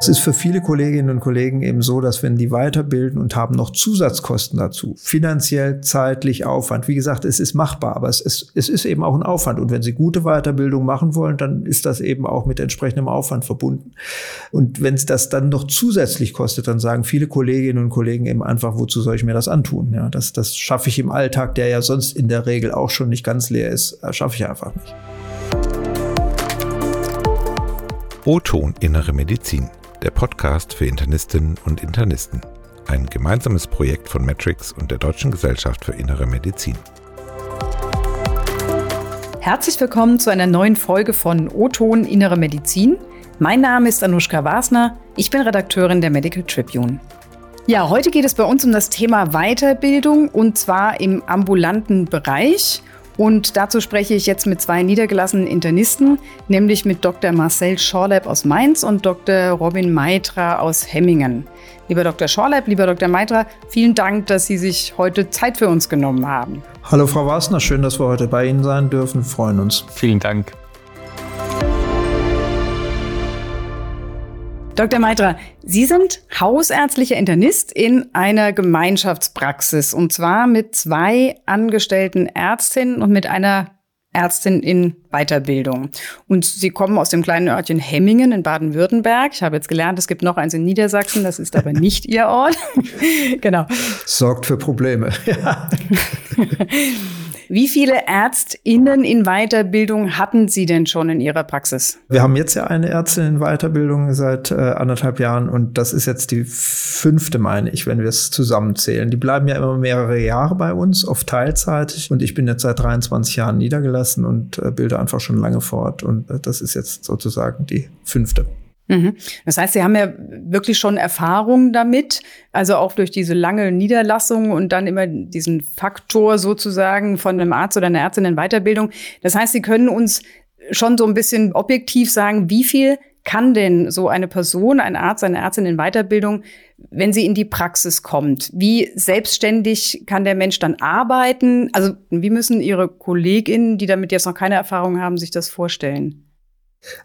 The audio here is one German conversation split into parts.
Es ist für viele Kolleginnen und Kollegen eben so, dass wenn die weiterbilden und haben noch Zusatzkosten dazu, finanziell, zeitlich, Aufwand, wie gesagt, es ist machbar, aber es ist, es ist eben auch ein Aufwand. Und wenn sie gute Weiterbildung machen wollen, dann ist das eben auch mit entsprechendem Aufwand verbunden. Und wenn es das dann noch zusätzlich kostet, dann sagen viele Kolleginnen und Kollegen eben einfach, wozu soll ich mir das antun? Ja, das, das schaffe ich im Alltag, der ja sonst in der Regel auch schon nicht ganz leer ist, schaffe ich einfach nicht. O-Ton Innere Medizin der Podcast für Internistinnen und Internisten. Ein gemeinsames Projekt von Matrix und der Deutschen Gesellschaft für Innere Medizin. Herzlich willkommen zu einer neuen Folge von O-Ton Innere Medizin. Mein Name ist Anushka Wasner. Ich bin Redakteurin der Medical Tribune. Ja, heute geht es bei uns um das Thema Weiterbildung und zwar im ambulanten Bereich. Und dazu spreche ich jetzt mit zwei niedergelassenen Internisten, nämlich mit Dr. Marcel Schorleib aus Mainz und Dr. Robin Meitra aus Hemmingen. Lieber Dr. Schorleib, lieber Dr. Meitra, vielen Dank, dass Sie sich heute Zeit für uns genommen haben. Hallo Frau Wasner, schön, dass wir heute bei Ihnen sein dürfen. Freuen uns. Vielen Dank. Dr. Meitra, Sie sind hausärztlicher Internist in einer Gemeinschaftspraxis und zwar mit zwei angestellten Ärztinnen und mit einer Ärztin in Weiterbildung. Und Sie kommen aus dem kleinen Örtchen Hemmingen in Baden-Württemberg. Ich habe jetzt gelernt, es gibt noch eins in Niedersachsen, das ist aber nicht Ihr Ort. genau. Sorgt für Probleme. Ja. Wie viele ÄrztInnen in Weiterbildung hatten Sie denn schon in Ihrer Praxis? Wir haben jetzt ja eine Ärztin in Weiterbildung seit äh, anderthalb Jahren und das ist jetzt die fünfte, meine ich, wenn wir es zusammenzählen. Die bleiben ja immer mehrere Jahre bei uns, oft teilzeitig und ich bin jetzt seit 23 Jahren niedergelassen und äh, bilde einfach schon lange fort und äh, das ist jetzt sozusagen die fünfte. Mhm. Das heißt, Sie haben ja wirklich schon Erfahrung damit, also auch durch diese lange Niederlassung und dann immer diesen Faktor sozusagen von einem Arzt oder einer Ärztin in Weiterbildung. Das heißt, Sie können uns schon so ein bisschen objektiv sagen, wie viel kann denn so eine Person, ein Arzt, eine Ärztin in Weiterbildung, wenn sie in die Praxis kommt? Wie selbstständig kann der Mensch dann arbeiten? Also wie müssen Ihre KollegInnen, die damit jetzt noch keine Erfahrung haben, sich das vorstellen?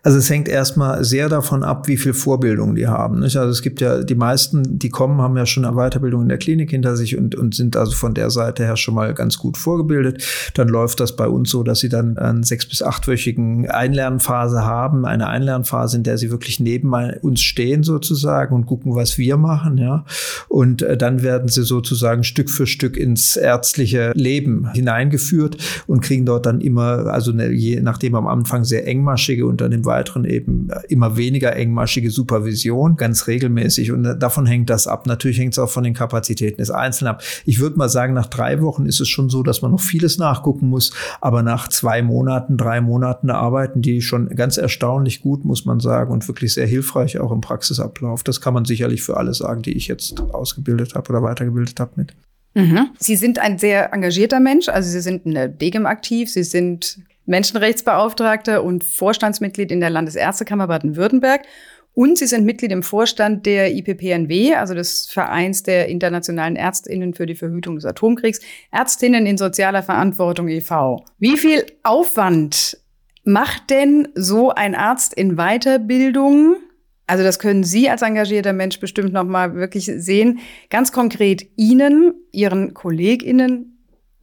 Also es hängt erstmal sehr davon ab, wie viel Vorbildung die haben. Nicht? Also es gibt ja die meisten, die kommen, haben ja schon eine Weiterbildung in der Klinik hinter sich und, und sind also von der Seite her schon mal ganz gut vorgebildet. Dann läuft das bei uns so, dass sie dann einen sechs- bis achtwöchigen Einlernphase haben, eine Einlernphase, in der sie wirklich neben uns stehen sozusagen und gucken, was wir machen. Ja? Und äh, dann werden sie sozusagen Stück für Stück ins ärztliche Leben hineingeführt und kriegen dort dann immer, also eine, je nachdem am Anfang sehr engmaschige und dann im Weiteren eben immer weniger engmaschige Supervision, ganz regelmäßig. Und davon hängt das ab. Natürlich hängt es auch von den Kapazitäten des Einzelnen ab. Ich würde mal sagen, nach drei Wochen ist es schon so, dass man noch vieles nachgucken muss. Aber nach zwei Monaten, drei Monaten arbeiten die schon ganz erstaunlich gut, muss man sagen, und wirklich sehr hilfreich auch im Praxisablauf. Das kann man sicherlich für alle sagen, die ich jetzt ausgebildet habe oder weitergebildet habe mit. Mhm. Sie sind ein sehr engagierter Mensch, also Sie sind in der DGM aktiv, Sie sind Menschenrechtsbeauftragter und Vorstandsmitglied in der Landesärztekammer Baden-Württemberg. Und Sie sind Mitglied im Vorstand der IPPNW, also des Vereins der internationalen Ärztinnen für die Verhütung des Atomkriegs, Ärztinnen in sozialer Verantwortung e.V. Wie viel Aufwand macht denn so ein Arzt in Weiterbildung? Also das können Sie als engagierter Mensch bestimmt noch mal wirklich sehen. Ganz konkret Ihnen, Ihren KollegInnen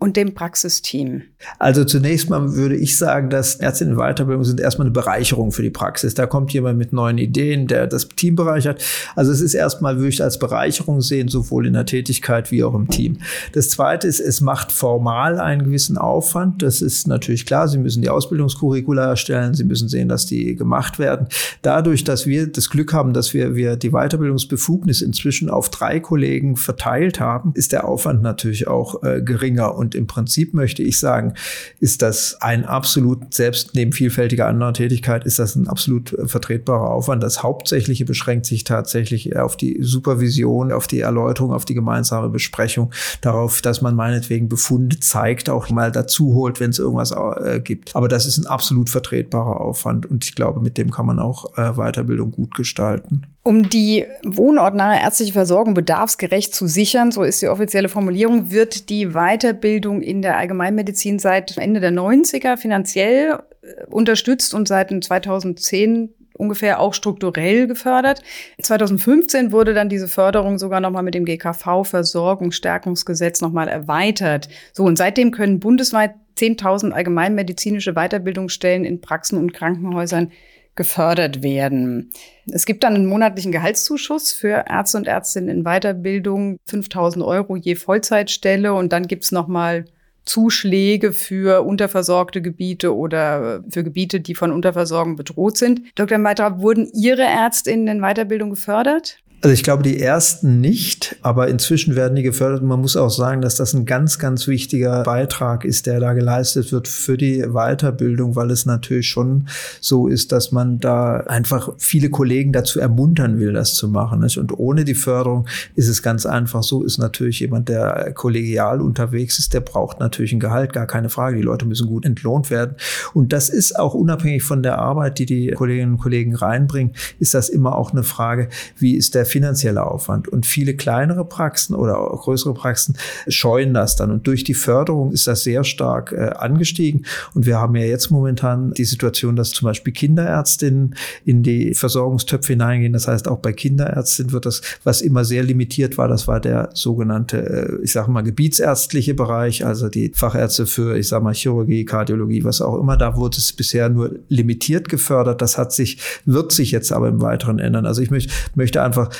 und dem Praxisteam? Also zunächst mal würde ich sagen, dass Ärzte in Weiterbildung sind erstmal eine Bereicherung für die Praxis. Da kommt jemand mit neuen Ideen, der das Team bereichert. Also es ist erstmal, würde ich als Bereicherung sehen, sowohl in der Tätigkeit wie auch im Team. Das zweite ist, es macht formal einen gewissen Aufwand. Das ist natürlich klar. Sie müssen die Ausbildungskurricula erstellen. Sie müssen sehen, dass die gemacht werden. Dadurch, dass wir das Glück haben, dass wir, wir die Weiterbildungsbefugnis inzwischen auf drei Kollegen verteilt haben, ist der Aufwand natürlich auch äh, geringer und und im Prinzip möchte ich sagen, ist das ein absolut, selbst neben vielfältiger anderer Tätigkeit, ist das ein absolut vertretbarer Aufwand. Das Hauptsächliche beschränkt sich tatsächlich auf die Supervision, auf die Erläuterung, auf die gemeinsame Besprechung, darauf, dass man meinetwegen Befunde zeigt, auch mal dazu holt, wenn es irgendwas äh, gibt. Aber das ist ein absolut vertretbarer Aufwand und ich glaube, mit dem kann man auch äh, Weiterbildung gut gestalten. Um die wohnortnahe ärztliche Versorgung bedarfsgerecht zu sichern, so ist die offizielle Formulierung, wird die Weiterbildung in der Allgemeinmedizin seit Ende der 90er finanziell äh, unterstützt und seit 2010 ungefähr auch strukturell gefördert. 2015 wurde dann diese Förderung sogar nochmal mit dem GKV Versorgungsstärkungsgesetz nochmal erweitert. So, und seitdem können bundesweit 10.000 allgemeinmedizinische Weiterbildungsstellen in Praxen und Krankenhäusern gefördert werden. Es gibt dann einen monatlichen Gehaltszuschuss für Ärzte und Ärztinnen in Weiterbildung, 5000 Euro je Vollzeitstelle und dann gibt's nochmal Zuschläge für unterversorgte Gebiete oder für Gebiete, die von Unterversorgung bedroht sind. Dr. Meitra, wurden Ihre Ärztinnen in Weiterbildung gefördert? Also ich glaube, die ersten nicht, aber inzwischen werden die gefördert. Man muss auch sagen, dass das ein ganz, ganz wichtiger Beitrag ist, der da geleistet wird für die Weiterbildung, weil es natürlich schon so ist, dass man da einfach viele Kollegen dazu ermuntern will, das zu machen. Und ohne die Förderung ist es ganz einfach so, ist natürlich jemand, der kollegial unterwegs ist, der braucht natürlich ein Gehalt, gar keine Frage. Die Leute müssen gut entlohnt werden. Und das ist auch unabhängig von der Arbeit, die die Kolleginnen und Kollegen reinbringen, ist das immer auch eine Frage, wie ist der finanzielle Aufwand. Und viele kleinere Praxen oder größere Praxen scheuen das dann. Und durch die Förderung ist das sehr stark äh, angestiegen. Und wir haben ja jetzt momentan die Situation, dass zum Beispiel Kinderärztinnen in die Versorgungstöpfe hineingehen. Das heißt, auch bei Kinderärztinnen wird das, was immer sehr limitiert war, das war der sogenannte, äh, ich sage mal, gebietsärztliche Bereich, also die Fachärzte für, ich sage mal, Chirurgie, Kardiologie, was auch immer. Da wurde es bisher nur limitiert gefördert. Das hat sich, wird sich jetzt aber im Weiteren ändern. Also ich möchte einfach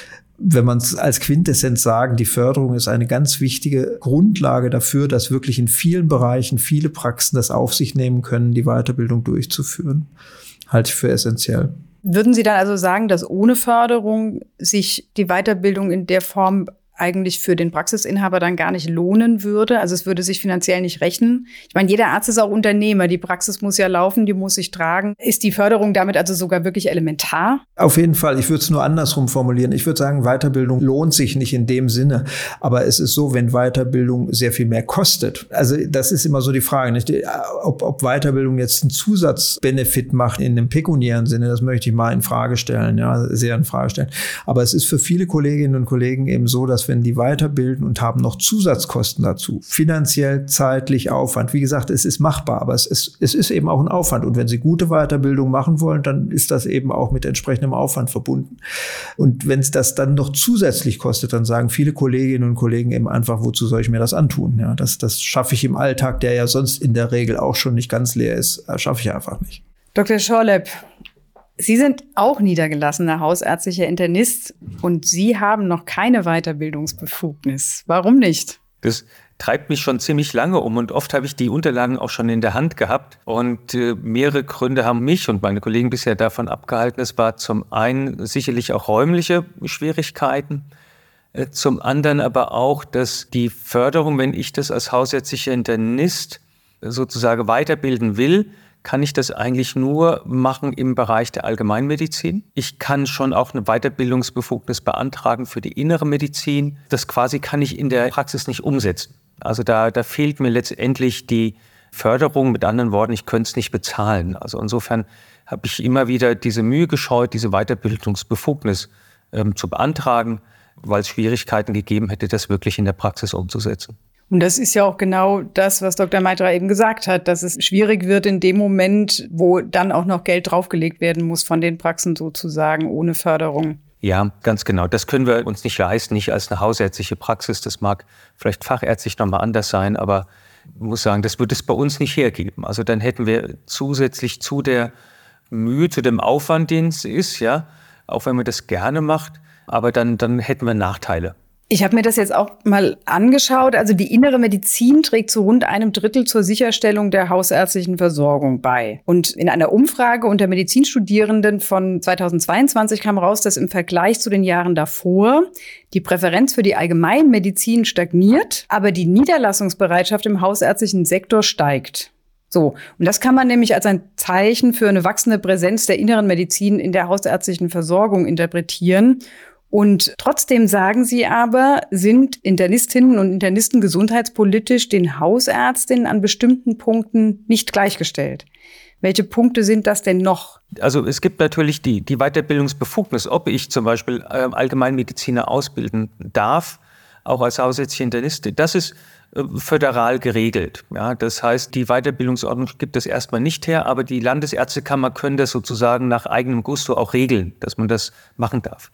wenn man es als Quintessenz sagen, die Förderung ist eine ganz wichtige Grundlage dafür, dass wirklich in vielen Bereichen viele Praxen das auf sich nehmen können, die Weiterbildung durchzuführen. Halte ich für essentiell. Würden Sie dann also sagen, dass ohne Förderung sich die Weiterbildung in der Form eigentlich für den Praxisinhaber dann gar nicht lohnen würde. Also es würde sich finanziell nicht rechnen. Ich meine, jeder Arzt ist auch Unternehmer. Die Praxis muss ja laufen, die muss sich tragen. Ist die Förderung damit also sogar wirklich elementar? Auf jeden Fall. Ich würde es nur andersrum formulieren. Ich würde sagen, Weiterbildung lohnt sich nicht in dem Sinne. Aber es ist so, wenn Weiterbildung sehr viel mehr kostet. Also das ist immer so die Frage, nicht? Ob, ob Weiterbildung jetzt einen Zusatzbenefit macht in dem pekuniären Sinne, das möchte ich mal in Frage stellen, ja, sehr in Frage stellen. Aber es ist für viele Kolleginnen und Kollegen eben so, dass wenn die weiterbilden und haben noch Zusatzkosten dazu. Finanziell, zeitlich, Aufwand. Wie gesagt, es ist machbar, aber es ist, es ist eben auch ein Aufwand. Und wenn Sie gute Weiterbildung machen wollen, dann ist das eben auch mit entsprechendem Aufwand verbunden. Und wenn es das dann noch zusätzlich kostet, dann sagen viele Kolleginnen und Kollegen eben einfach, wozu soll ich mir das antun? Ja, das, das schaffe ich im Alltag, der ja sonst in der Regel auch schon nicht ganz leer ist, schaffe ich einfach nicht. Dr. Schorlepp, Sie sind auch niedergelassener hausärztlicher Internist und Sie haben noch keine Weiterbildungsbefugnis. Warum nicht? Das treibt mich schon ziemlich lange um und oft habe ich die Unterlagen auch schon in der Hand gehabt und äh, mehrere Gründe haben mich und meine Kollegen bisher davon abgehalten. Es war zum einen sicherlich auch räumliche Schwierigkeiten, äh, zum anderen aber auch, dass die Förderung, wenn ich das als hausärztlicher Internist sozusagen weiterbilden will, kann ich das eigentlich nur machen im Bereich der Allgemeinmedizin. Ich kann schon auch eine Weiterbildungsbefugnis beantragen für die innere Medizin. Das quasi kann ich in der Praxis nicht umsetzen. Also da, da fehlt mir letztendlich die Förderung. Mit anderen Worten, ich könnte es nicht bezahlen. Also insofern habe ich immer wieder diese Mühe gescheut, diese Weiterbildungsbefugnis ähm, zu beantragen, weil es Schwierigkeiten gegeben hätte, das wirklich in der Praxis umzusetzen. Und das ist ja auch genau das, was Dr. Meitra eben gesagt hat, dass es schwierig wird in dem Moment, wo dann auch noch Geld draufgelegt werden muss von den Praxen sozusagen ohne Förderung. Ja, ganz genau. Das können wir uns nicht leisten, nicht als eine hausärztliche Praxis. Das mag vielleicht fachärztlich nochmal anders sein, aber ich muss sagen, das wird es bei uns nicht hergeben. Also dann hätten wir zusätzlich zu der Mühe, zu dem Aufwand, den es ist, ja, auch wenn man das gerne macht, aber dann, dann hätten wir Nachteile. Ich habe mir das jetzt auch mal angeschaut. Also die innere Medizin trägt zu rund einem Drittel zur Sicherstellung der hausärztlichen Versorgung bei. Und in einer Umfrage unter Medizinstudierenden von 2022 kam raus, dass im Vergleich zu den Jahren davor die Präferenz für die Allgemeinmedizin stagniert, aber die Niederlassungsbereitschaft im hausärztlichen Sektor steigt. So, und das kann man nämlich als ein Zeichen für eine wachsende Präsenz der inneren Medizin in der hausärztlichen Versorgung interpretieren. Und trotzdem sagen sie aber, sind Internistinnen und Internisten gesundheitspolitisch den Hausärztinnen an bestimmten Punkten nicht gleichgestellt. Welche Punkte sind das denn noch? Also es gibt natürlich die, die Weiterbildungsbefugnis, ob ich zum Beispiel äh, Allgemeinmediziner ausbilden darf. auch als hausärztliche Internistin. Das ist äh, föderal geregelt. Ja, das heißt, die Weiterbildungsordnung gibt es erstmal nicht her, aber die Landesärztekammer können das sozusagen nach eigenem Gusto auch regeln, dass man das machen darf.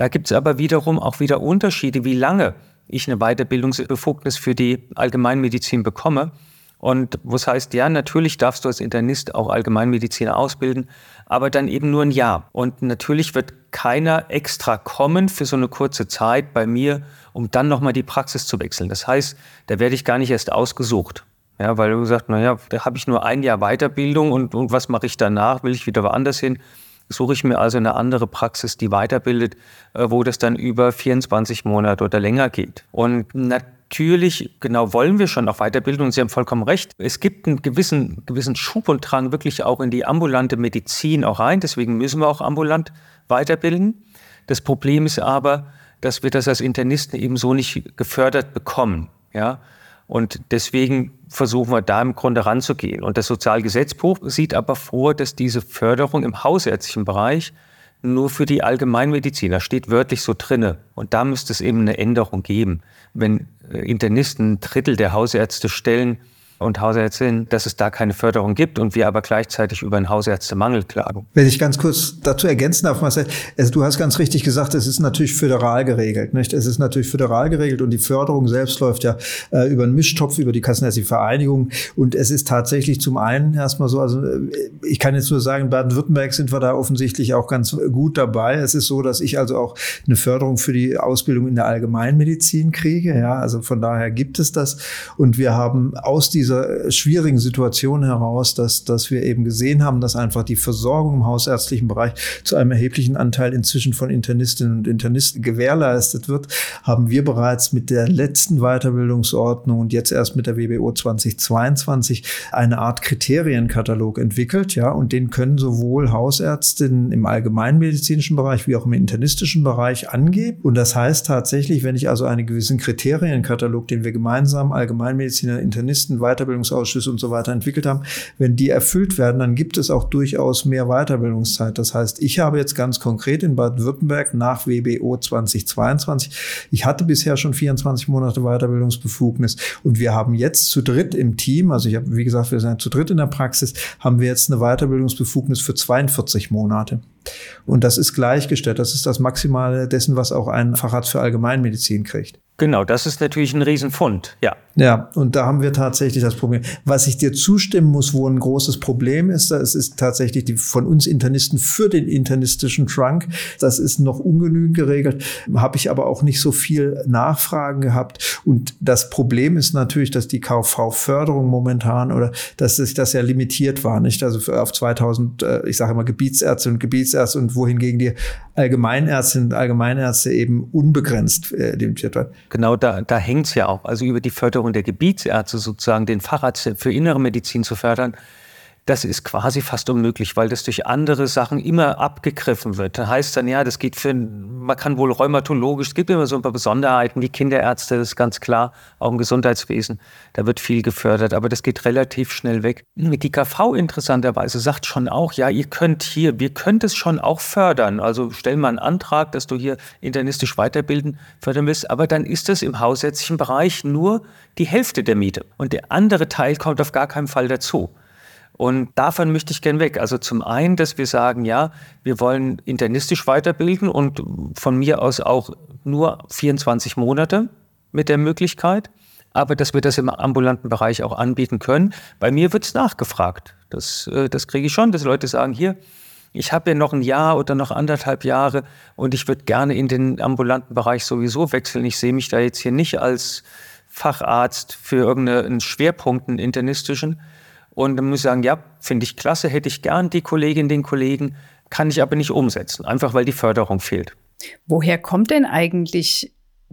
Da gibt es aber wiederum auch wieder Unterschiede, wie lange ich eine Weiterbildungsbefugnis für die Allgemeinmedizin bekomme. Und was heißt, ja, natürlich darfst du als Internist auch Allgemeinmediziner ausbilden, aber dann eben nur ein Jahr. Und natürlich wird keiner extra kommen für so eine kurze Zeit bei mir, um dann nochmal die Praxis zu wechseln. Das heißt, da werde ich gar nicht erst ausgesucht. Ja, weil du sagst, naja, da habe ich nur ein Jahr Weiterbildung und, und was mache ich danach? Will ich wieder woanders hin? Suche ich mir also eine andere Praxis, die weiterbildet, äh, wo das dann über 24 Monate oder länger geht. Und natürlich genau wollen wir schon auch Weiterbildung und Sie haben vollkommen recht. Es gibt einen gewissen, gewissen Schub und Drang wirklich auch in die ambulante Medizin auch rein. Deswegen müssen wir auch ambulant weiterbilden. Das Problem ist aber, dass wir das als Internisten eben so nicht gefördert bekommen. Ja? Und deswegen versuchen wir da im Grunde ranzugehen. Und das Sozialgesetzbuch sieht aber vor, dass diese Förderung im hausärztlichen Bereich nur für die Allgemeinmediziner steht wörtlich so drinne. Und da müsste es eben eine Änderung geben. Wenn äh, Internisten ein Drittel der Hausärzte stellen, und Hausärztinnen, dass es da keine Förderung gibt und wir aber gleichzeitig über einen Hausärztemangel klagen. Wenn ich ganz kurz dazu ergänzen darf, Marcel, also du hast ganz richtig gesagt, es ist natürlich föderal geregelt. Nicht? Es ist natürlich föderal geregelt und die Förderung selbst läuft ja äh, über einen Mischtopf, über die Kassenärztliche Vereinigung. Und es ist tatsächlich zum einen erstmal so, also äh, ich kann jetzt nur sagen, in Baden-Württemberg sind wir da offensichtlich auch ganz gut dabei. Es ist so, dass ich also auch eine Förderung für die Ausbildung in der Allgemeinmedizin kriege. Ja, also von daher gibt es das. Und wir haben aus dieser dieser schwierigen Situation heraus, dass, dass wir eben gesehen haben, dass einfach die Versorgung im hausärztlichen Bereich zu einem erheblichen Anteil inzwischen von Internistinnen und Internisten gewährleistet wird, haben wir bereits mit der letzten Weiterbildungsordnung und jetzt erst mit der WBO 2022 eine Art Kriterienkatalog entwickelt, ja, und den können sowohl Hausärztinnen im allgemeinmedizinischen Bereich wie auch im internistischen Bereich angeben. Und das heißt tatsächlich, wenn ich also einen gewissen Kriterienkatalog, den wir gemeinsam Allgemeinmediziner, Internisten weiter Weiterbildungsausschüsse und so weiter entwickelt haben, wenn die erfüllt werden, dann gibt es auch durchaus mehr Weiterbildungszeit. Das heißt, ich habe jetzt ganz konkret in Baden-Württemberg nach WBO 2022, ich hatte bisher schon 24 Monate Weiterbildungsbefugnis und wir haben jetzt zu dritt im Team, also ich habe, wie gesagt, wir sind zu dritt in der Praxis, haben wir jetzt eine Weiterbildungsbefugnis für 42 Monate. Und das ist gleichgestellt. Das ist das Maximale dessen, was auch ein Facharzt für Allgemeinmedizin kriegt. Genau, das ist natürlich ein Riesenfund, ja. Ja, und da haben wir tatsächlich das Problem. Was ich dir zustimmen muss, wo ein großes Problem ist, das ist tatsächlich die von uns Internisten für den internistischen Trunk. Das ist noch ungenügend geregelt, habe ich aber auch nicht so viel Nachfragen gehabt. Und das Problem ist natürlich, dass die KV-Förderung momentan oder dass sich das ja limitiert war, nicht? Also auf 2000, äh, ich sage immer Gebietsärzte und Gebietsärzte und wohingegen die Allgemeinärztinnen und Allgemeinärzte eben unbegrenzt äh, limitiert werden. Genau, da, da hängt es ja auch. Also über die Förderung der Gebietsärzte sozusagen, den Facharzt für innere Medizin zu fördern, das ist quasi fast unmöglich, weil das durch andere Sachen immer abgegriffen wird. Da heißt dann, ja, das geht für, man kann wohl rheumatologisch, es gibt immer so ein paar Besonderheiten, wie Kinderärzte, das ist ganz klar, auch im Gesundheitswesen, da wird viel gefördert, aber das geht relativ schnell weg. Die KV interessanterweise sagt schon auch, ja, ihr könnt hier, wir könnt es schon auch fördern. Also stell mal einen Antrag, dass du hier internistisch weiterbilden fördern willst, aber dann ist das im hausärztlichen Bereich nur die Hälfte der Miete. Und der andere Teil kommt auf gar keinen Fall dazu. Und davon möchte ich gern weg. Also zum einen, dass wir sagen, ja, wir wollen internistisch weiterbilden und von mir aus auch nur 24 Monate mit der Möglichkeit, aber dass wir das im ambulanten Bereich auch anbieten können. Bei mir wird es nachgefragt. Das, äh, das kriege ich schon, dass Leute sagen, hier, ich habe ja noch ein Jahr oder noch anderthalb Jahre und ich würde gerne in den ambulanten Bereich sowieso wechseln. Ich sehe mich da jetzt hier nicht als Facharzt für irgendeinen Schwerpunkt, einen internistischen, und dann muss ich sagen, ja, finde ich klasse, hätte ich gern die Kollegin, den Kollegen, kann ich aber nicht umsetzen, einfach weil die Förderung fehlt. Woher kommt denn eigentlich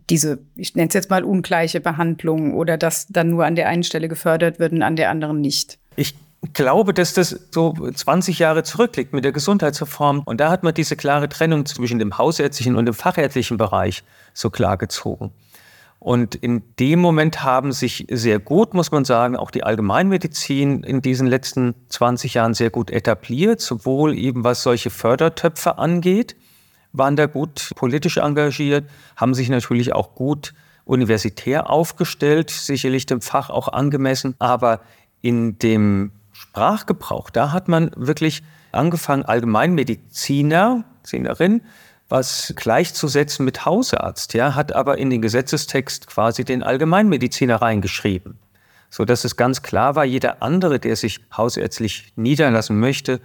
diese, ich nenne es jetzt mal ungleiche Behandlung oder dass dann nur an der einen Stelle gefördert wird und an der anderen nicht? Ich glaube, dass das so 20 Jahre zurückliegt mit der Gesundheitsreform. Und da hat man diese klare Trennung zwischen dem hausärztlichen und dem fachärztlichen Bereich so klar gezogen. Und in dem Moment haben sich sehr gut, muss man sagen, auch die Allgemeinmedizin in diesen letzten 20 Jahren sehr gut etabliert, sowohl eben was solche Fördertöpfe angeht, waren da gut politisch engagiert, haben sich natürlich auch gut universitär aufgestellt, sicherlich dem Fach auch angemessen, aber in dem Sprachgebrauch, da hat man wirklich angefangen, Allgemeinmediziner, Medizinerin, was gleichzusetzen mit Hausarzt, ja, hat aber in den Gesetzestext quasi den Allgemeinmediziner reingeschrieben, so dass es ganz klar war, jeder andere, der sich hausärztlich niederlassen möchte,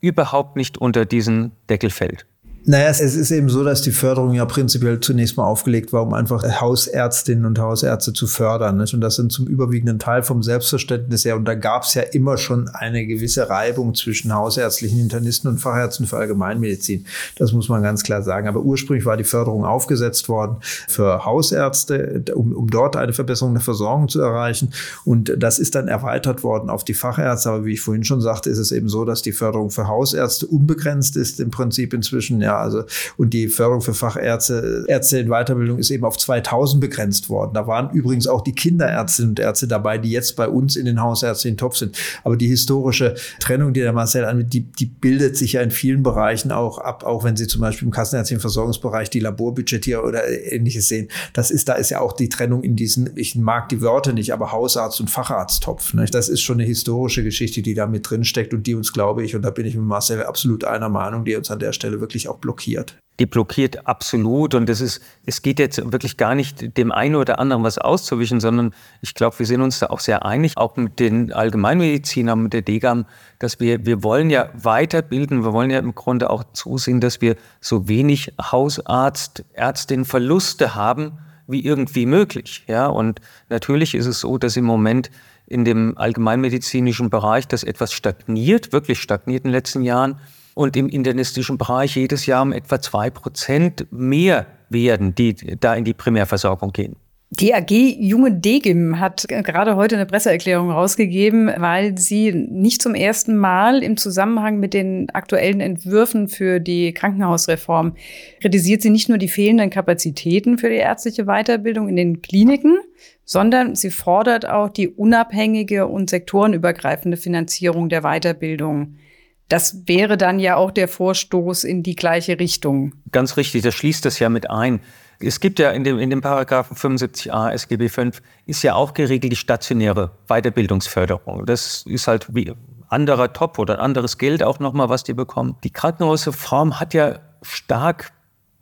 überhaupt nicht unter diesen Deckel fällt. Naja, es ist eben so, dass die Förderung ja prinzipiell zunächst mal aufgelegt war, um einfach Hausärztinnen und Hausärzte zu fördern. Nicht? Und das sind zum überwiegenden Teil vom Selbstverständnis her. Und da gab es ja immer schon eine gewisse Reibung zwischen hausärztlichen Internisten und Fachärzten für Allgemeinmedizin. Das muss man ganz klar sagen. Aber ursprünglich war die Förderung aufgesetzt worden für Hausärzte, um, um dort eine Verbesserung der Versorgung zu erreichen. Und das ist dann erweitert worden auf die Fachärzte. Aber wie ich vorhin schon sagte, ist es eben so, dass die Förderung für Hausärzte unbegrenzt ist im Prinzip inzwischen. Ja, also, und die Förderung für Fachärzte, Ärzte in Weiterbildung ist eben auf 2000 begrenzt worden. Da waren übrigens auch die Kinderärztinnen und Ärzte dabei, die jetzt bei uns in den Hausärztlichen Topf sind. Aber die historische Trennung, die der Marcel anbietet, die, die bildet sich ja in vielen Bereichen auch ab, auch wenn Sie zum Beispiel im kassenärztlichen Versorgungsbereich die Laborbudgetier oder ähnliches sehen. Das ist, da ist ja auch die Trennung in diesen, ich mag die Wörter nicht, aber Hausarzt und Facharzttopf. Ne? Das ist schon eine historische Geschichte, die da mit drin steckt und die uns, glaube ich, und da bin ich mit Marcel absolut einer Meinung, die uns an der Stelle wirklich auch blockiert. Die blockiert absolut und es ist, es geht jetzt wirklich gar nicht dem einen oder anderen was auszuwischen, sondern ich glaube, wir sind uns da auch sehr einig, auch mit den Allgemeinmedizinern, mit der DGAM, dass wir, wir wollen ja weiterbilden, wir wollen ja im Grunde auch zusehen, dass wir so wenig Hausarzt, Ärztin Verluste haben, wie irgendwie möglich. Ja, und natürlich ist es so, dass im Moment in dem allgemeinmedizinischen Bereich das etwas stagniert, wirklich stagniert in den letzten Jahren und im internistischen Bereich jedes Jahr um etwa zwei Prozent mehr werden, die da in die Primärversorgung gehen. Die AG Junge Degim hat gerade heute eine Presseerklärung rausgegeben, weil sie nicht zum ersten Mal im Zusammenhang mit den aktuellen Entwürfen für die Krankenhausreform kritisiert sie nicht nur die fehlenden Kapazitäten für die ärztliche Weiterbildung in den Kliniken, sondern sie fordert auch die unabhängige und sektorenübergreifende Finanzierung der Weiterbildung. Das wäre dann ja auch der Vorstoß in die gleiche Richtung. Ganz richtig, das schließt das ja mit ein. Es gibt ja in dem, in dem Paragraphen 75a SGB 5 ist ja auch geregelt die stationäre Weiterbildungsförderung. Das ist halt wie anderer Top oder anderes Geld auch nochmal, was die bekommen. Die Krankenhausreform hat ja stark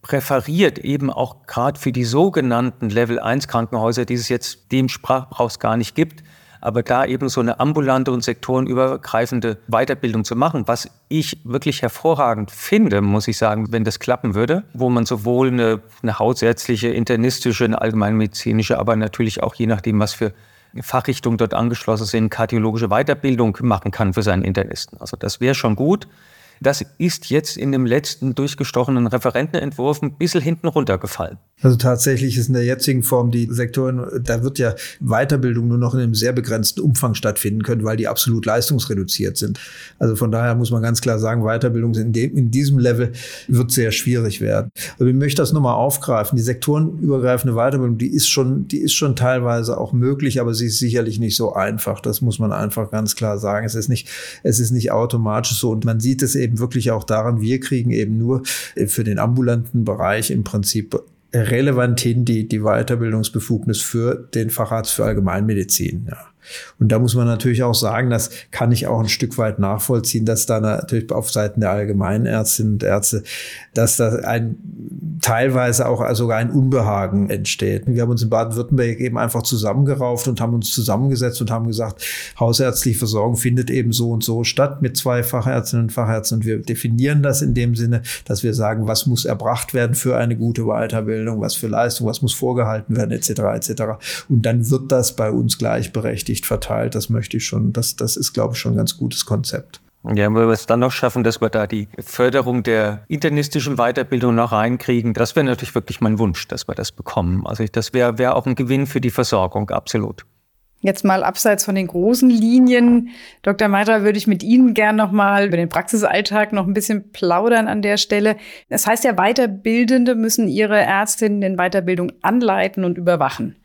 präferiert, eben auch gerade für die sogenannten Level 1 Krankenhäuser, die es jetzt dem Sprachbrauchs gar nicht gibt, aber da eben so eine ambulante und sektorenübergreifende Weiterbildung zu machen, was ich wirklich hervorragend finde, muss ich sagen, wenn das klappen würde, wo man sowohl eine, eine hausärztliche, internistische, eine allgemeinmedizinische, aber natürlich auch je nachdem, was für Fachrichtungen dort angeschlossen sind, kardiologische Weiterbildung machen kann für seinen Internisten. Also das wäre schon gut. Das ist jetzt in dem letzten durchgestochenen Referentenentwurf ein bisschen hinten runtergefallen. Also tatsächlich ist in der jetzigen Form die Sektoren, da wird ja Weiterbildung nur noch in einem sehr begrenzten Umfang stattfinden können, weil die absolut leistungsreduziert sind. Also von daher muss man ganz klar sagen, Weiterbildung in, dem, in diesem Level wird sehr schwierig werden. Aber ich möchte das nochmal aufgreifen. Die sektorenübergreifende Weiterbildung, die ist schon, die ist schon teilweise auch möglich, aber sie ist sicherlich nicht so einfach. Das muss man einfach ganz klar sagen. Es ist nicht, es ist nicht automatisch so. Und man sieht es eben wirklich auch daran, wir kriegen eben nur für den ambulanten Bereich im Prinzip relevant hin die, die Weiterbildungsbefugnis für den Facharzt für Allgemeinmedizin. Ja. Und da muss man natürlich auch sagen, das kann ich auch ein Stück weit nachvollziehen, dass da natürlich auf Seiten der Allgemeinärztinnen und Ärzte, dass da ein teilweise auch sogar ein Unbehagen entsteht. Wir haben uns in Baden-Württemberg eben einfach zusammengerauft und haben uns zusammengesetzt und haben gesagt, hausärztliche Versorgung findet eben so und so statt mit zwei Fachärztinnen und Fachärzten. Und wir definieren das in dem Sinne, dass wir sagen, was muss erbracht werden für eine gute Weiterbildung, was für Leistung, was muss vorgehalten werden, etc. etc. Und dann wird das bei uns gleichberechtigt verteilt. Das möchte ich schon, das, das ist, glaube ich, schon ein ganz gutes Konzept. Ja, wenn wir es dann noch schaffen, dass wir da die Förderung der internistischen Weiterbildung noch reinkriegen, das wäre natürlich wirklich mein Wunsch, dass wir das bekommen. Also das wäre wär auch ein Gewinn für die Versorgung, absolut. Jetzt mal abseits von den großen Linien. Dr. Meiter, würde ich mit Ihnen gern noch mal über den Praxisalltag noch ein bisschen plaudern an der Stelle. Das heißt ja, Weiterbildende müssen ihre Ärztinnen in Weiterbildung anleiten und überwachen.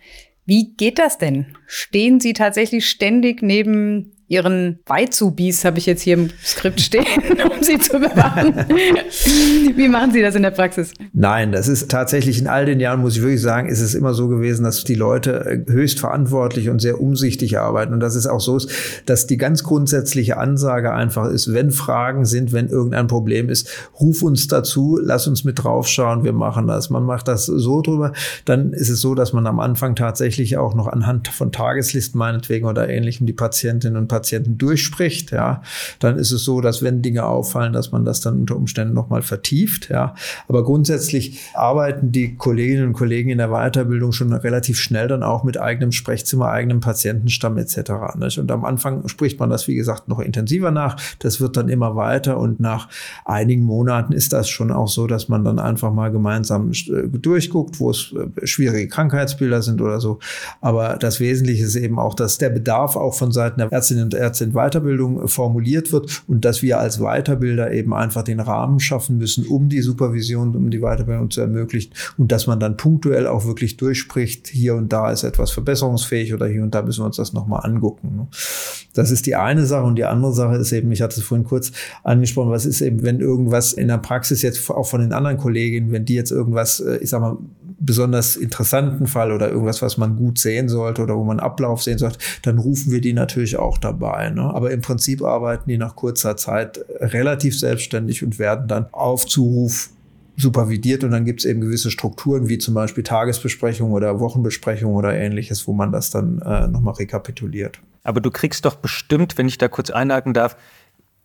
Wie geht das denn? Stehen Sie tatsächlich ständig neben Ihren Beizubis, habe ich jetzt hier im Skript stehen, um sie zu bewahren. Wie machen Sie das in der Praxis? Nein, das ist tatsächlich in all den Jahren, muss ich wirklich sagen, ist es immer so gewesen, dass die Leute äh, höchst verantwortlich und sehr umsichtig arbeiten. Und dass es auch so ist, dass die ganz grundsätzliche Ansage einfach ist, wenn Fragen sind, wenn irgendein Problem ist, ruf uns dazu, lass uns mit draufschauen, wir machen das. Man macht das so drüber. Dann ist es so, dass man am Anfang tatsächlich auch noch anhand von Tageslisten meinetwegen oder ähnlichem die Patientinnen und Patienten durchspricht. Ja, dann ist es so, dass wenn Dinge auffallen, dass man das dann unter Umständen nochmal vertieft. Ja, aber grundsätzlich arbeiten die Kolleginnen und Kollegen in der Weiterbildung schon relativ schnell dann auch mit eigenem Sprechzimmer, eigenem Patientenstamm etc. Und am Anfang spricht man das, wie gesagt, noch intensiver nach. Das wird dann immer weiter und nach einigen Monaten ist das schon auch so, dass man dann einfach mal gemeinsam äh, durchguckt, wo es äh, schwierige Krankheitsbilder sind oder so. Aber das Wesentliche ist eben auch, dass der Bedarf auch von Seiten der Ärztinnen und Ärzte in Weiterbildung formuliert wird und dass wir als Weiterbilder eben einfach den Rahmen schaffen müssen, um die Supervision, um die Weiterbildung zu ermöglichen und dass man dann punktuell auch wirklich durchspricht, hier und da ist etwas verbesserungsfähig oder hier und da müssen wir uns das nochmal angucken. Ne? Das ist die eine Sache und die andere Sache ist eben, ich hatte es vorhin kurz angesprochen, was ist eben, wenn irgendwas in der Praxis jetzt auch von den anderen Kolleginnen, wenn die jetzt irgendwas, äh, ich sag mal, besonders interessanten Fall oder irgendwas, was man gut sehen sollte oder wo man Ablauf sehen sollte, dann rufen wir die natürlich auch dabei. Ne? Aber im Prinzip arbeiten die nach kurzer Zeit relativ selbstständig und werden dann auf Zuruf supervidiert und dann gibt es eben gewisse Strukturen wie zum Beispiel Tagesbesprechungen oder Wochenbesprechungen oder ähnliches, wo man das dann äh, nochmal rekapituliert. Aber du kriegst doch bestimmt, wenn ich da kurz einhaken darf,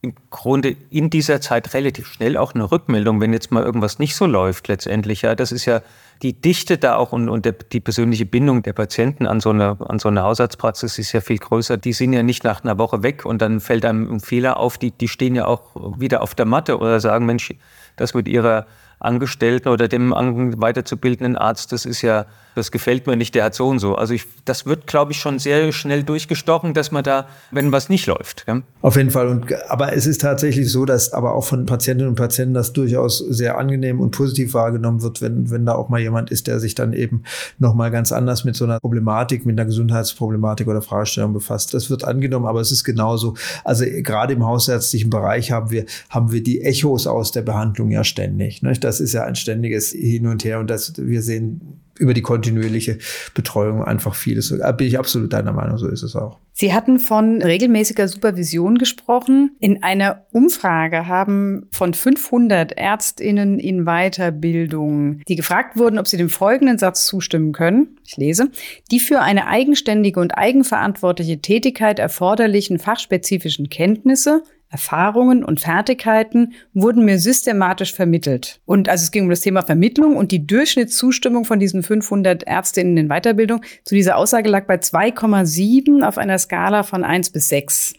im Grunde in dieser Zeit relativ schnell auch eine Rückmeldung, wenn jetzt mal irgendwas nicht so läuft letztendlich. Ja, das ist ja die Dichte da auch und, und der, die persönliche Bindung der Patienten an so, eine, an so eine Hausarztpraxis ist ja viel größer. Die sind ja nicht nach einer Woche weg und dann fällt einem ein Fehler auf. Die, die stehen ja auch wieder auf der Matte oder sagen, Mensch, das mit ihrer Angestellten oder dem weiterzubildenden Arzt, das ist ja das gefällt mir nicht, der hat so und so. Also ich, das wird, glaube ich, schon sehr schnell durchgestochen, dass man da, wenn was nicht läuft. Ja? Auf jeden Fall. Und, aber es ist tatsächlich so, dass aber auch von Patientinnen und Patienten das durchaus sehr angenehm und positiv wahrgenommen wird, wenn, wenn da auch mal jemand ist, der sich dann eben nochmal ganz anders mit so einer Problematik, mit einer Gesundheitsproblematik oder Fragestellung befasst. Das wird angenommen, aber es ist genauso. Also gerade im hausärztlichen Bereich haben wir, haben wir die Echos aus der Behandlung ja ständig. Ne? Das ist ja ein ständiges Hin und Her und das, wir sehen über die kontinuierliche Betreuung einfach vieles. Da bin ich absolut deiner Meinung, so ist es auch. Sie hatten von regelmäßiger Supervision gesprochen. In einer Umfrage haben von 500 Ärztinnen in Weiterbildung, die gefragt wurden, ob sie dem folgenden Satz zustimmen können. Ich lese. Die für eine eigenständige und eigenverantwortliche Tätigkeit erforderlichen fachspezifischen Kenntnisse Erfahrungen und Fertigkeiten wurden mir systematisch vermittelt. Und also es ging um das Thema Vermittlung und die Durchschnittszustimmung von diesen 500 Ärztinnen in Weiterbildung zu dieser Aussage lag bei 2,7 auf einer Skala von 1 bis 6.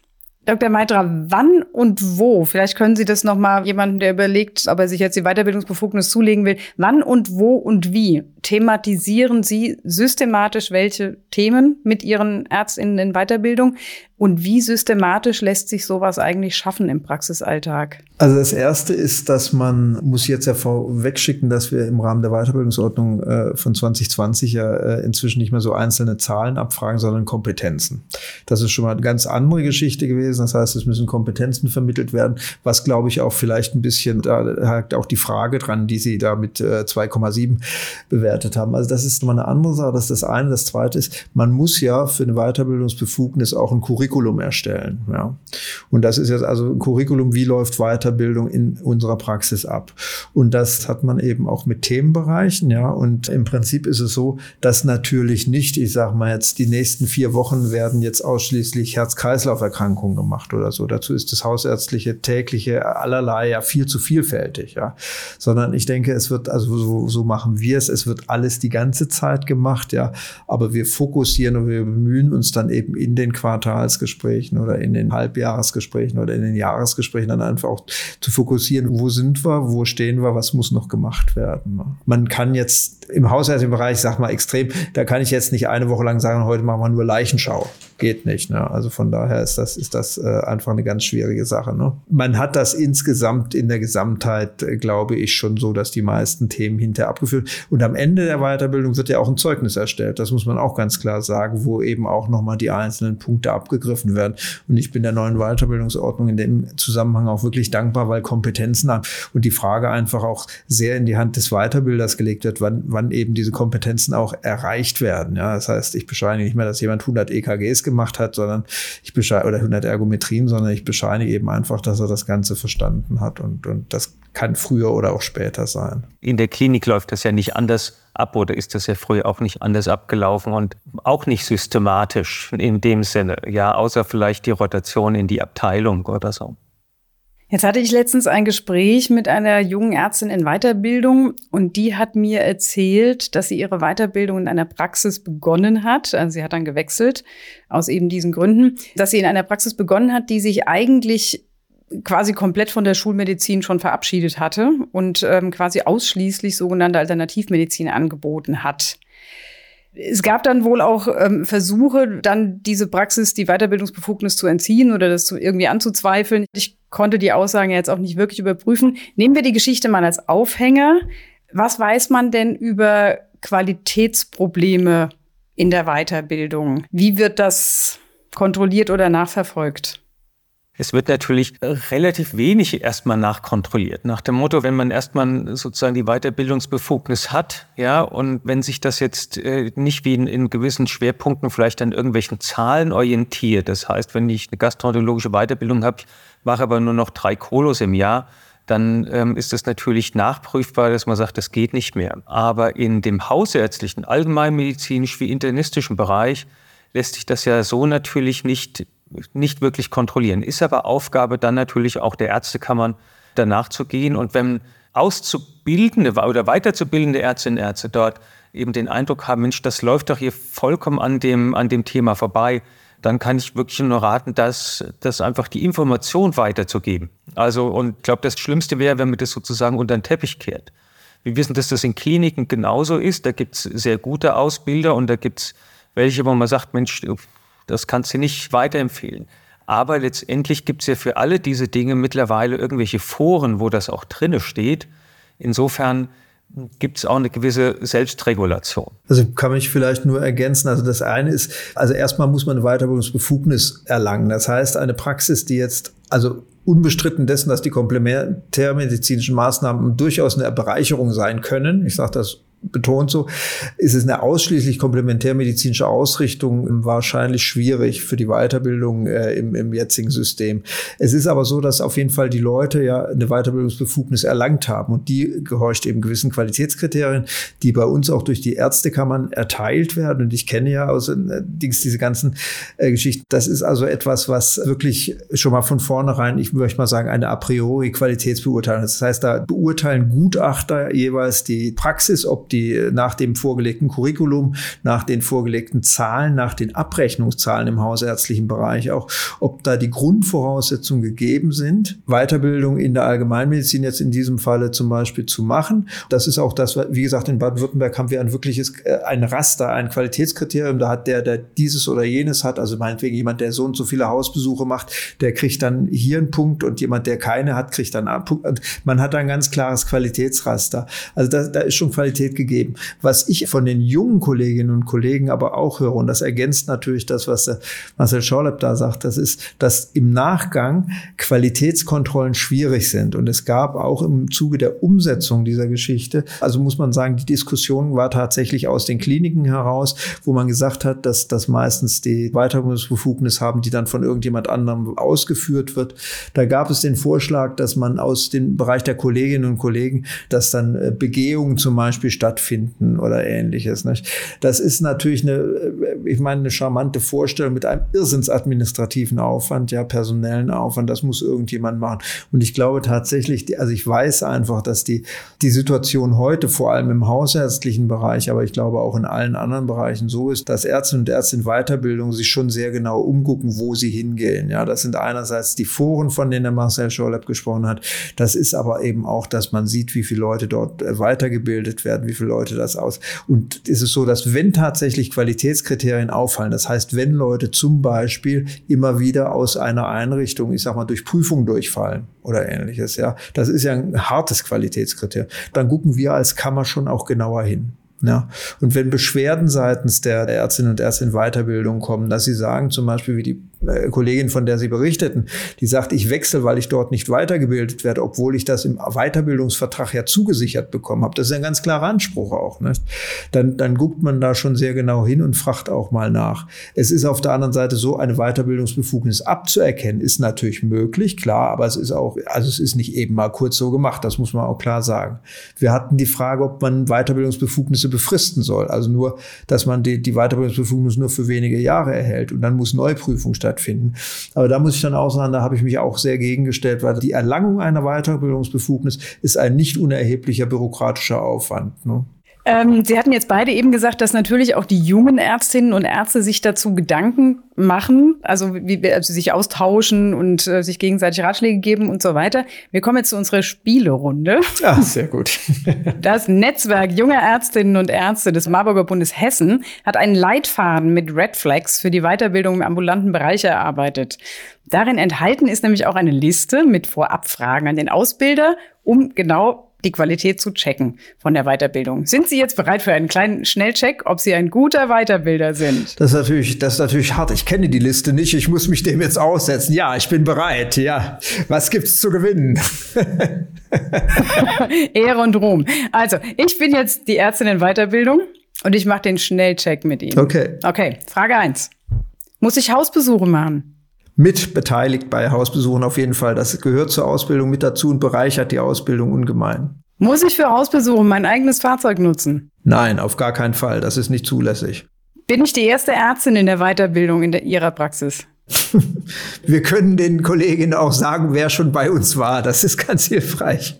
Dr. Meitra, wann und wo, vielleicht können Sie das nochmal jemanden, der überlegt, ob er sich jetzt die Weiterbildungsbefugnis zulegen will, wann und wo und wie thematisieren Sie systematisch welche Themen mit Ihren Ärztinnen in Weiterbildung? Und wie systematisch lässt sich sowas eigentlich schaffen im Praxisalltag? Also das erste ist, dass man muss jetzt ja vorwegschicken, dass wir im Rahmen der Weiterbildungsordnung äh, von 2020 ja äh, inzwischen nicht mehr so einzelne Zahlen abfragen, sondern Kompetenzen. Das ist schon mal eine ganz andere Geschichte gewesen. Das heißt, es müssen Kompetenzen vermittelt werden, was glaube ich auch vielleicht ein bisschen, da hakt auch die Frage dran, die Sie da mit äh, 2,7 bewertet haben. Also das ist mal eine andere Sache. Das ist das eine. Das zweite ist, man muss ja für eine Weiterbildungsbefugnis auch ein Curriculum Curriculum erstellen. Ja. Und das ist jetzt also ein Curriculum, wie läuft Weiterbildung in unserer Praxis ab. Und das hat man eben auch mit Themenbereichen, ja. Und im Prinzip ist es so, dass natürlich nicht, ich sage mal jetzt, die nächsten vier Wochen werden jetzt ausschließlich Herz-Kreislauf-Erkrankungen gemacht oder so. Dazu ist das hausärztliche, tägliche allerlei ja viel zu vielfältig, ja. Sondern ich denke, es wird, also so, so machen wir es, es wird alles die ganze Zeit gemacht, ja. Aber wir fokussieren und wir bemühen uns dann eben in den Quartals Quartalsgesprächen oder in den Halbjahresgesprächen oder in den Jahresgesprächen dann einfach auch zu fokussieren, wo sind wir, wo stehen wir, was muss noch gemacht werden. Man kann jetzt Im hausärztlichen Bereich, sag mal extrem, da kann ich jetzt nicht eine Woche lang sagen, heute machen wir nur Leichenschau. Geht nicht. Ne? Also von daher ist das, ist das äh, einfach eine ganz schwierige Sache. Ne? Man hat das insgesamt in der Gesamtheit, äh, glaube ich, schon so, dass die meisten Themen hinterher abgeführt. Und am Ende der Weiterbildung wird ja auch ein Zeugnis erstellt. Das muss man auch ganz klar sagen, wo eben auch nochmal die einzelnen Punkte abgegriffen werden. Und ich bin der neuen Weiterbildungsordnung in dem Zusammenhang auch wirklich dankbar, weil Kompetenzen haben und die Frage einfach auch sehr in die Hand des Weiterbilders gelegt wird, wann, wann eben diese Kompetenzen auch erreicht werden. Ja, das heißt, ich bescheinige nicht mehr, dass jemand 100 EKGs gemacht hat, sondern ich bescheinige, oder 100 Ergometrien, sondern ich bescheinige eben einfach, dass er das Ganze verstanden hat und, und das kann früher oder auch später sein. In der Klinik läuft das ja nicht anders ab oder ist das ja früher auch nicht anders abgelaufen und auch nicht systematisch in dem Sinne, ja, außer vielleicht die Rotation in die Abteilung oder so. Jetzt hatte ich letztens ein Gespräch mit einer jungen Ärztin in Weiterbildung und die hat mir erzählt, dass sie ihre Weiterbildung in einer Praxis begonnen hat. Also sie hat dann gewechselt aus eben diesen Gründen, dass sie in einer Praxis begonnen hat, die sich eigentlich quasi komplett von der Schulmedizin schon verabschiedet hatte und ähm, quasi ausschließlich sogenannte Alternativmedizin angeboten hat. Es gab dann wohl auch ähm, Versuche, dann diese Praxis, die Weiterbildungsbefugnis zu entziehen oder das zu irgendwie anzuzweifeln. Ich konnte die Aussagen jetzt auch nicht wirklich überprüfen. Nehmen wir die Geschichte mal als Aufhänger. Was weiß man denn über Qualitätsprobleme in der Weiterbildung? Wie wird das kontrolliert oder nachverfolgt? Es wird natürlich relativ wenig erstmal nachkontrolliert. Nach dem Motto, wenn man erstmal sozusagen die Weiterbildungsbefugnis hat, ja, und wenn sich das jetzt äh, nicht wie in, in, gewissen Schwerpunkten vielleicht an irgendwelchen Zahlen orientiert, das heißt, wenn ich eine gastroenterologische Weiterbildung habe, mache aber nur noch drei Kolos im Jahr, dann ähm, ist es natürlich nachprüfbar, dass man sagt, das geht nicht mehr. Aber in dem hausärztlichen, allgemeinmedizinisch wie internistischen Bereich lässt sich das ja so natürlich nicht nicht wirklich kontrollieren. Ist aber Aufgabe dann natürlich auch der Ärztekammern, danach zu gehen. Und wenn Auszubildende oder weiterzubildende Ärztinnen und Ärzte dort eben den Eindruck haben, Mensch, das läuft doch hier vollkommen an dem, an dem Thema vorbei, dann kann ich wirklich nur raten, dass, dass einfach die Information weiterzugeben. Also, und ich glaube, das Schlimmste wäre, wenn man das sozusagen unter den Teppich kehrt. Wir wissen, dass das in Kliniken genauso ist. Da gibt es sehr gute Ausbilder und da gibt es welche, wo man sagt, Mensch, das kannst du nicht weiterempfehlen. Aber letztendlich gibt es ja für alle diese Dinge mittlerweile irgendwelche Foren, wo das auch drinne steht. Insofern gibt es auch eine gewisse Selbstregulation. Also kann ich vielleicht nur ergänzen. Also das eine ist, also erstmal muss man eine Weiterbildungsbefugnis erlangen. Das heißt, eine Praxis, die jetzt, also unbestritten dessen, dass die komplementärmedizinischen Maßnahmen durchaus eine Bereicherung sein können. Ich sage das betont so, ist es eine ausschließlich komplementärmedizinische Ausrichtung wahrscheinlich schwierig für die Weiterbildung äh, im, im jetzigen System. Es ist aber so, dass auf jeden Fall die Leute ja eine Weiterbildungsbefugnis erlangt haben und die gehorcht eben gewissen Qualitätskriterien, die bei uns auch durch die Ärztekammern erteilt werden. Und ich kenne ja aus äh, diese ganzen äh, Geschichten. Das ist also etwas, was wirklich schon mal von vornherein, ich möchte mal sagen, eine a priori Qualitätsbeurteilung. Das heißt, da beurteilen Gutachter jeweils die Praxis, ob die die nach dem vorgelegten Curriculum, nach den vorgelegten Zahlen, nach den Abrechnungszahlen im hausärztlichen Bereich auch, ob da die Grundvoraussetzungen gegeben sind, Weiterbildung in der Allgemeinmedizin jetzt in diesem Falle zum Beispiel zu machen. Das ist auch das, wie gesagt, in Baden-Württemberg haben wir ein wirkliches, äh, ein Raster, ein Qualitätskriterium. Da hat der, der dieses oder jenes hat, also meinetwegen jemand, der so und so viele Hausbesuche macht, der kriegt dann hier einen Punkt und jemand, der keine hat, kriegt dann einen Punkt. Man hat ein ganz klares Qualitätsraster. Also da, da ist schon Qualität gegeben. Was ich von den jungen Kolleginnen und Kollegen aber auch höre, und das ergänzt natürlich das, was Marcel Schorlepp da sagt, das ist, dass im Nachgang Qualitätskontrollen schwierig sind. Und es gab auch im Zuge der Umsetzung dieser Geschichte, also muss man sagen, die Diskussion war tatsächlich aus den Kliniken heraus, wo man gesagt hat, dass das meistens die Weiterbildungsbefugnis haben, die dann von irgendjemand anderem ausgeführt wird. Da gab es den Vorschlag, dass man aus dem Bereich der Kolleginnen und Kollegen, dass dann äh, Begehungen zum Beispiel stattfinden oder ähnliches. Nicht? Das ist natürlich eine, äh, ich meine, eine charmante Vorstellung mit einem irrsinnsadministrativen Aufwand, ja, personellen Aufwand. Das muss irgendjemand machen. Und ich glaube tatsächlich, also ich weiß einfach, dass die, die Situation heute, vor allem im hausärztlichen Bereich, aber ich glaube auch in allen anderen Bereichen so ist, dass Ärzte und Ärzte in Weiterbildung sich schon sehr genau umgucken, wo sie hingehen. Ja, das sind einerseits die Foren, von denen der Marcel Schorlepp gesprochen hat. Das ist aber eben auch, dass man sieht, wie viele Leute dort äh, weitergebildet werden, wie viele Leute das aus. Und es ist so, dass wenn tatsächlich Qualitätskriterien auffallen, das heißt, wenn Leute zum Beispiel immer wieder aus einer Einrichtung, ich sag mal, durch Prüfung durchfallen oder ähnliches, ja, das ist ja ein hartes Qualitätskriterium, dann gucken wir als Kammer schon auch genauer hin. Ja. Und wenn Beschwerden seitens der Ärztinnen und Ärzte in Weiterbildung kommen, dass sie sagen, zum Beispiel wie die Kollegin, von der Sie berichteten, die sagt, ich wechsle, weil ich dort nicht weitergebildet werde, obwohl ich das im Weiterbildungsvertrag ja zugesichert bekommen habe. Das ist ein ganz klarer Anspruch auch. Nicht? Dann, dann guckt man da schon sehr genau hin und fragt auch mal nach. Es ist auf der anderen Seite so, eine Weiterbildungsbefugnis abzuerkennen, ist natürlich möglich, klar, aber es ist auch, also es ist nicht eben mal kurz so gemacht, das muss man auch klar sagen. Wir hatten die Frage, ob man Weiterbildungsbefugnisse befristen soll, also nur, dass man die, die Weiterbildungsbefugnis nur für wenige Jahre erhält und dann muss Neuprüfung stattfinden stattfinden. Aber da muss ich dann auch sagen, da habe ich mich auch sehr gegengestellt, weil die Erlangung einer Weiterbildungsbefugnis ist ein nicht unerheblicher bürokratischer Aufwand. Ne? Ähm, Sie hatten jetzt beide eben gesagt, dass natürlich auch die jungen Ärztinnen und Ärzte sich dazu Gedanken machen, also wie also sich austauschen und äh, sich gegenseitig Ratschläge geben und so weiter. Wir kommen jetzt zu unserer Spielerunde. Ah, sehr gut. das Netzwerk junger Ärztinnen und Ärzte des Marburger Bundes Hessen hat einen Leitfaden mit Red Flags für die Weiterbildung im ambulanten Bereich erarbeitet. Darin enthalten ist nämlich auch eine Liste mit Vorabfragen an den Ausbilder, um genau die Qualität zu checken von der Weiterbildung. Sind Sie jetzt bereit für einen kleinen Schnellcheck, ob Sie ein guter Weiterbilder sind? Das ist natürlich, das ist natürlich hart. Ich kenne die Liste nicht. Ich muss mich dem jetzt aussetzen. Ja, ich bin bereit. Ja, was gibt's zu gewinnen? Ehre und Ruhm. Also, ich bin jetzt die Ärztin in Weiterbildung und ich mache den Schnellcheck mit Ihnen. Okay. Okay, Frage eins: Muss ich Hausbesuche machen? Mit beteiligt bei Hausbesuchen auf jeden Fall. Das gehört zur Ausbildung mit dazu und bereichert die Ausbildung ungemein. Muss ich für Hausbesuche mein eigenes Fahrzeug nutzen? Nein, auf gar keinen Fall. Das ist nicht zulässig. Bin ich die erste Ärztin in der Weiterbildung in der, Ihrer Praxis? Wir können den Kolleginnen auch sagen, wer schon bei uns war. Das ist ganz hilfreich.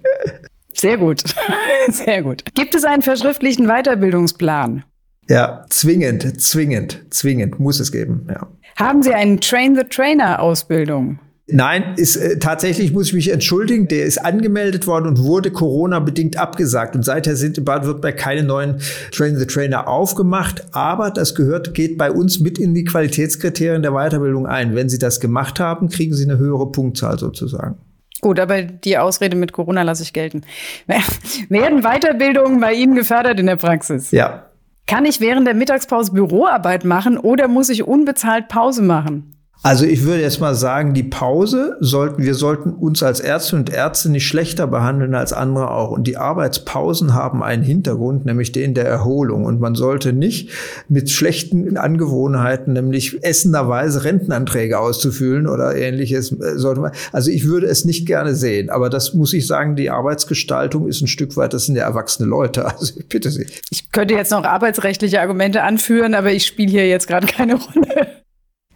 Sehr gut. Sehr gut. Gibt es einen verschriftlichten Weiterbildungsplan? Ja, zwingend, zwingend, zwingend muss es geben, ja. Haben Sie eine Train-the-Trainer-Ausbildung? Nein, ist äh, tatsächlich muss ich mich entschuldigen. Der ist angemeldet worden und wurde Corona bedingt abgesagt. Und seither sind in Baden-Württemberg keine neuen Train the Trainer aufgemacht. Aber das gehört, geht bei uns mit in die Qualitätskriterien der Weiterbildung ein. Wenn Sie das gemacht haben, kriegen Sie eine höhere Punktzahl sozusagen. Gut, aber die Ausrede mit Corona lasse ich gelten. Werden Weiterbildungen bei Ihnen gefördert in der Praxis? Ja. Kann ich während der Mittagspause Büroarbeit machen oder muss ich unbezahlt Pause machen? Also ich würde jetzt mal sagen, die Pause sollten, wir sollten uns als Ärzte und Ärzte nicht schlechter behandeln als andere auch. Und die Arbeitspausen haben einen Hintergrund, nämlich den der Erholung. Und man sollte nicht mit schlechten Angewohnheiten, nämlich essenderweise Rentenanträge auszufüllen oder ähnliches, äh, sollte man, also ich würde es nicht gerne sehen. Aber das muss ich sagen, die Arbeitsgestaltung ist ein Stück weit, das sind ja erwachsene Leute. Also ich bitte Sie. Ich könnte jetzt noch arbeitsrechtliche Argumente anführen, aber ich spiele hier jetzt gerade keine Rolle.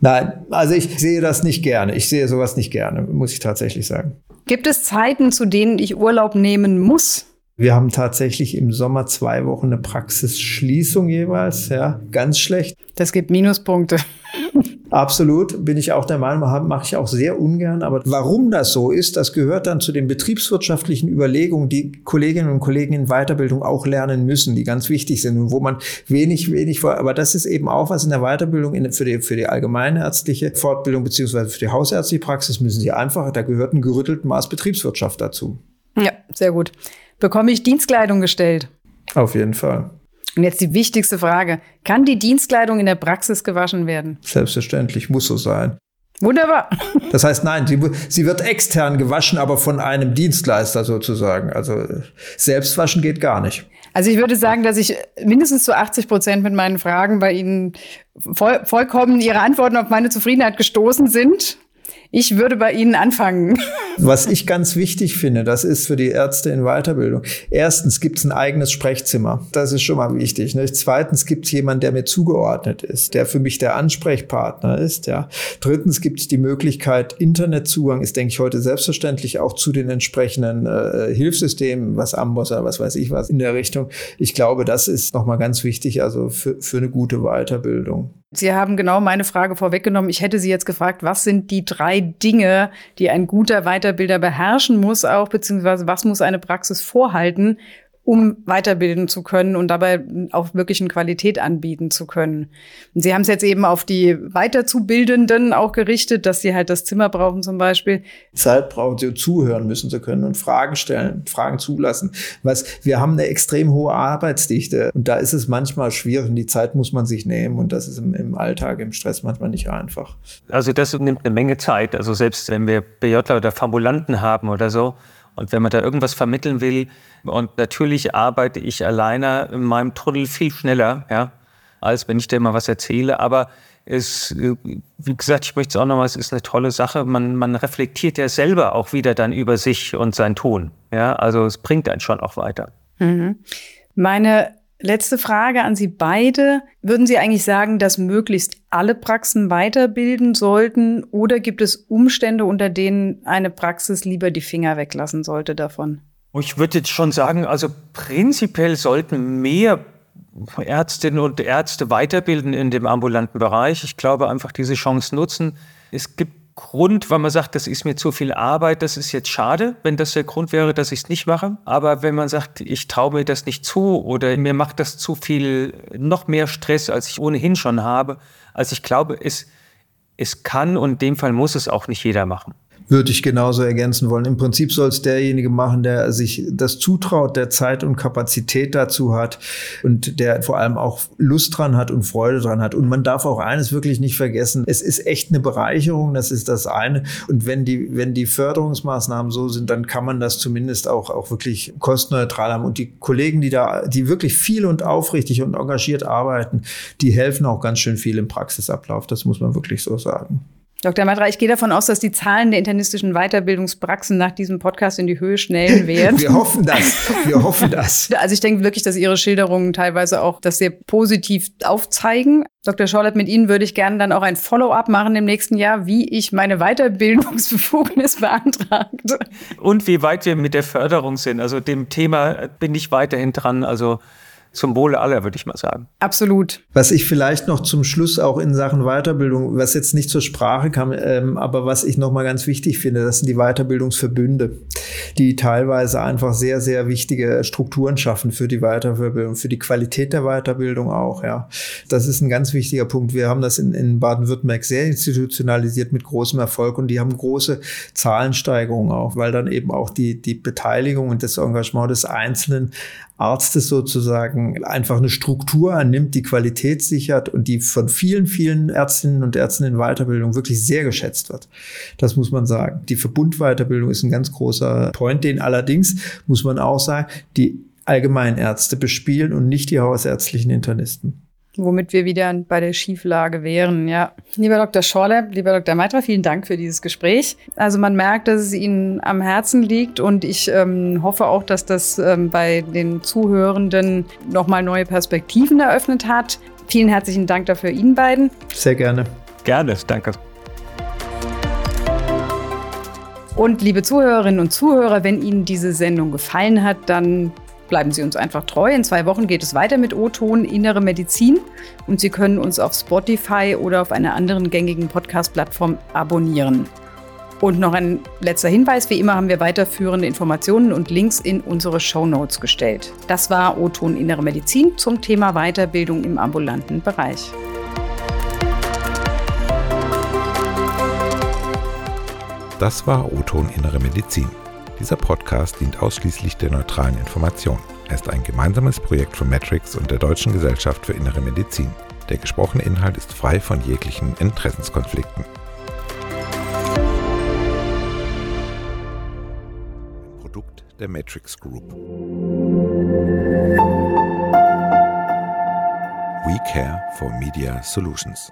Nein, also ich sehe das nicht gerne. Ich sehe sowas nicht gerne, muss ich tatsächlich sagen. Gibt es Zeiten, zu denen ich Urlaub nehmen muss? Wir haben tatsächlich im Sommer zwei Wochen eine Praxisschließung jeweils, ja, ganz schlecht. Das gibt Minuspunkte. Absolut, bin ich auch der Meinung, mache ich auch sehr ungern. Aber warum das so ist, das gehört dann zu den betriebswirtschaftlichen Überlegungen, die Kolleginnen und Kollegen in Weiterbildung auch lernen müssen, die ganz wichtig sind und wo man wenig, wenig vor. Aber das ist eben auch was in der Weiterbildung in, für, die, für die allgemeinärztliche Fortbildung beziehungsweise für die hausärztliche Praxis müssen sie einfach, da gehört ein gerütteltes Maß Betriebswirtschaft dazu. Ja, sehr gut. Bekomme ich Dienstkleidung gestellt? Auf jeden Fall. Und jetzt die wichtigste Frage. Kann die Dienstkleidung in der Praxis gewaschen werden? Selbstverständlich, muss so sein. Wunderbar. Das heißt, nein, sie, sie, wird extern gewaschen, aber von einem Dienstleister sozusagen. Also selbstwaschen geht gar nicht. Also ich würde sagen, dass ich mindestens zu 80 Prozent mit meinen Fragen bei Ihnen voll, vollkommen Ihre Antworten auf meine Zufriedenheit gestoßen sind. Ich würde bei Ihnen anfangen. Was ich ganz wichtig finde, das ist für die Ärzte in Weiterbildung. Erstens gibt es ein eigenes Sprechzimmer. Das ist schon mal wichtig. Ne? Zweitens gibt es jemanden, der mir zugeordnet ist, der für mich der Ansprechpartner ist. Ja. Drittens gibt es die Möglichkeit, Internetzugang ist, denke ich, heute selbstverständlich auch zu den entsprechenden äh, Hilfssystemen, was Amboss oder was weiß ich was in der Richtung. Ich glaube, das ist nochmal ganz wichtig, also für, für eine gute Weiterbildung. Sie haben genau meine Frage vorweggenommen. Ich hätte Sie jetzt gefragt, was sind die drei Dinge, die ein guter Weiterbilder beherrschen muss, auch beziehungsweise was muss eine Praxis vorhalten, um weiterbilden zu können und dabei auch wirklich eine Qualität anbieten zu können. Und Sie haben es jetzt eben auf die Weiterzubildenden auch gerichtet, dass sie halt das Zimmer brauchen zum Beispiel. Zeit brauchen sie zuhören müssen zu können und Fragen stellen, Fragen zulassen. Was, wir haben eine extrem hohe Arbeitsdichte und da ist es manchmal schwierig und die Zeit muss man sich nehmen und das ist im, im Alltag, im Stress manchmal nicht einfach. Also das nimmt eine Menge Zeit. Also selbst wenn wir BJler oder Formulanten haben oder so, und wenn man da irgendwas vermitteln will, und natürlich arbeite ich alleine in meinem Tunnel viel schneller, ja, als wenn ich dir mal was erzähle. Aber es, wie gesagt, ich möchte es auch nochmal, es ist eine tolle Sache. Man, man reflektiert ja selber auch wieder dann über sich und sein Tun. Ja, also es bringt einen schon auch weiter. Mhm. Meine Letzte Frage an Sie beide. Würden Sie eigentlich sagen, dass möglichst alle Praxen weiterbilden sollten oder gibt es Umstände, unter denen eine Praxis lieber die Finger weglassen sollte davon? Ich würde jetzt schon sagen, also prinzipiell sollten mehr Ärztinnen und Ärzte weiterbilden in dem ambulanten Bereich. Ich glaube einfach diese Chance nutzen. Es gibt Grund, weil man sagt, das ist mir zu viel Arbeit, das ist jetzt schade, wenn das der Grund wäre, dass ich es nicht mache. Aber wenn man sagt, ich traue mir das nicht zu oder mir macht das zu viel, noch mehr Stress, als ich ohnehin schon habe, also ich glaube, es, es kann und in dem Fall muss es auch nicht jeder machen würde ich genauso ergänzen wollen. Im Prinzip soll es derjenige machen, der sich das zutraut, der Zeit und Kapazität dazu hat und der vor allem auch Lust dran hat und Freude dran hat. Und man darf auch eines wirklich nicht vergessen. Es ist echt eine Bereicherung. Das ist das eine. Und wenn die, wenn die Förderungsmaßnahmen so sind, dann kann man das zumindest auch, auch wirklich kostenneutral haben. Und die Kollegen, die da, die wirklich viel und aufrichtig und engagiert arbeiten, die helfen auch ganz schön viel im Praxisablauf. Das muss man wirklich so sagen. Dr. Matra, ich gehe davon aus, dass die Zahlen der internistischen Weiterbildungspraxen nach diesem Podcast in die Höhe schnellen werden. Wir hoffen das. Wir hoffen das. Also ich denke wirklich, dass Ihre Schilderungen teilweise auch das sehr positiv aufzeigen. Dr. Schorlett, mit Ihnen würde ich gerne dann auch ein Follow-up machen im nächsten Jahr, wie ich meine Weiterbildungsbefugnis beantragte. Und wie weit wir mit der Förderung sind. Also dem Thema bin ich weiterhin dran. Also zum Wohle aller, würde ich mal sagen. Absolut. Was ich vielleicht noch zum Schluss auch in Sachen Weiterbildung, was jetzt nicht zur Sprache kam, ähm, aber was ich noch mal ganz wichtig finde, das sind die Weiterbildungsverbünde, die teilweise einfach sehr, sehr wichtige Strukturen schaffen für die Weiterbildung, für die Qualität der Weiterbildung auch. Ja, das ist ein ganz wichtiger Punkt. Wir haben das in, in Baden-Württemberg sehr institutionalisiert mit großem Erfolg und die haben große Zahlensteigerungen auch, weil dann eben auch die die Beteiligung und das Engagement des Einzelnen Arztes sozusagen einfach eine Struktur annimmt, die Qualität sichert und die von vielen, vielen Ärztinnen und Ärzten in Weiterbildung wirklich sehr geschätzt wird. Das muss man sagen. Die Verbundweiterbildung ist ein ganz großer Point, den allerdings, muss man auch sagen, die Allgemeinärzte bespielen und nicht die hausärztlichen Internisten. Womit wir wieder bei der Schieflage wären, ja. Lieber Dr. Schorle, lieber Dr. Meitra, vielen Dank für dieses Gespräch. Also man merkt, dass es Ihnen am Herzen liegt und ich ähm, hoffe auch, dass das ähm, bei den Zuhörenden nochmal neue Perspektiven eröffnet hat. Vielen herzlichen Dank dafür Ihnen beiden. Sehr gerne. Gerne, danke. Und liebe Zuhörerinnen und Zuhörer, wenn Ihnen diese Sendung gefallen hat, dann bleiben Sie uns einfach treu. In zwei Wochen geht es weiter mit O-Ton Innere Medizin und Sie können uns auf Spotify oder auf einer anderen gängigen Podcast-Plattform abonnieren. Und noch ein letzter Hinweis, wie immer haben wir weiterführende Informationen und Links in unsere Show Notes gestellt. Das war O-Ton Innere Medizin zum Thema Weiterbildung im ambulanten Bereich. Das war O-Ton Innere Medizin. Dieser Podcast dient ausschließlich der neutralen Information. Er ist ein gemeinsames Projekt von Matrix und der Deutschen Gesellschaft für Innere Medizin. Der gesprochene Inhalt ist frei von jeglichen Interessenskonflikten. Ein Produkt der Matrix Group. We care for Media Solutions.